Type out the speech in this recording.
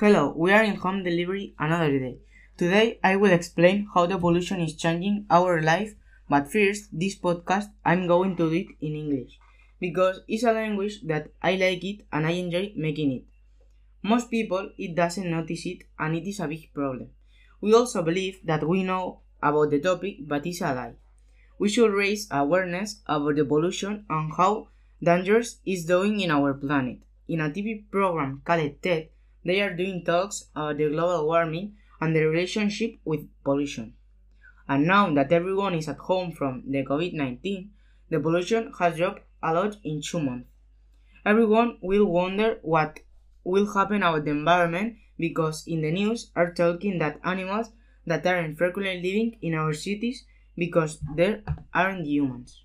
Hello, we are in home delivery another day. Today I will explain how the pollution is changing our life, but first, this podcast I'm going to do it in English because it's a language that I like it and I enjoy making it. Most people it doesn't notice it and it is a big problem. We also believe that we know about the topic but it's a lie. We should raise awareness about the pollution and how dangerous it's doing in our planet. In a TV program called TED, they are doing talks about the global warming and the relationship with pollution. And now that everyone is at home from the COVID 19, the pollution has dropped a lot in two months. Everyone will wonder what will happen about the environment because in the news are talking that animals that aren't frequently living in our cities because there aren't humans.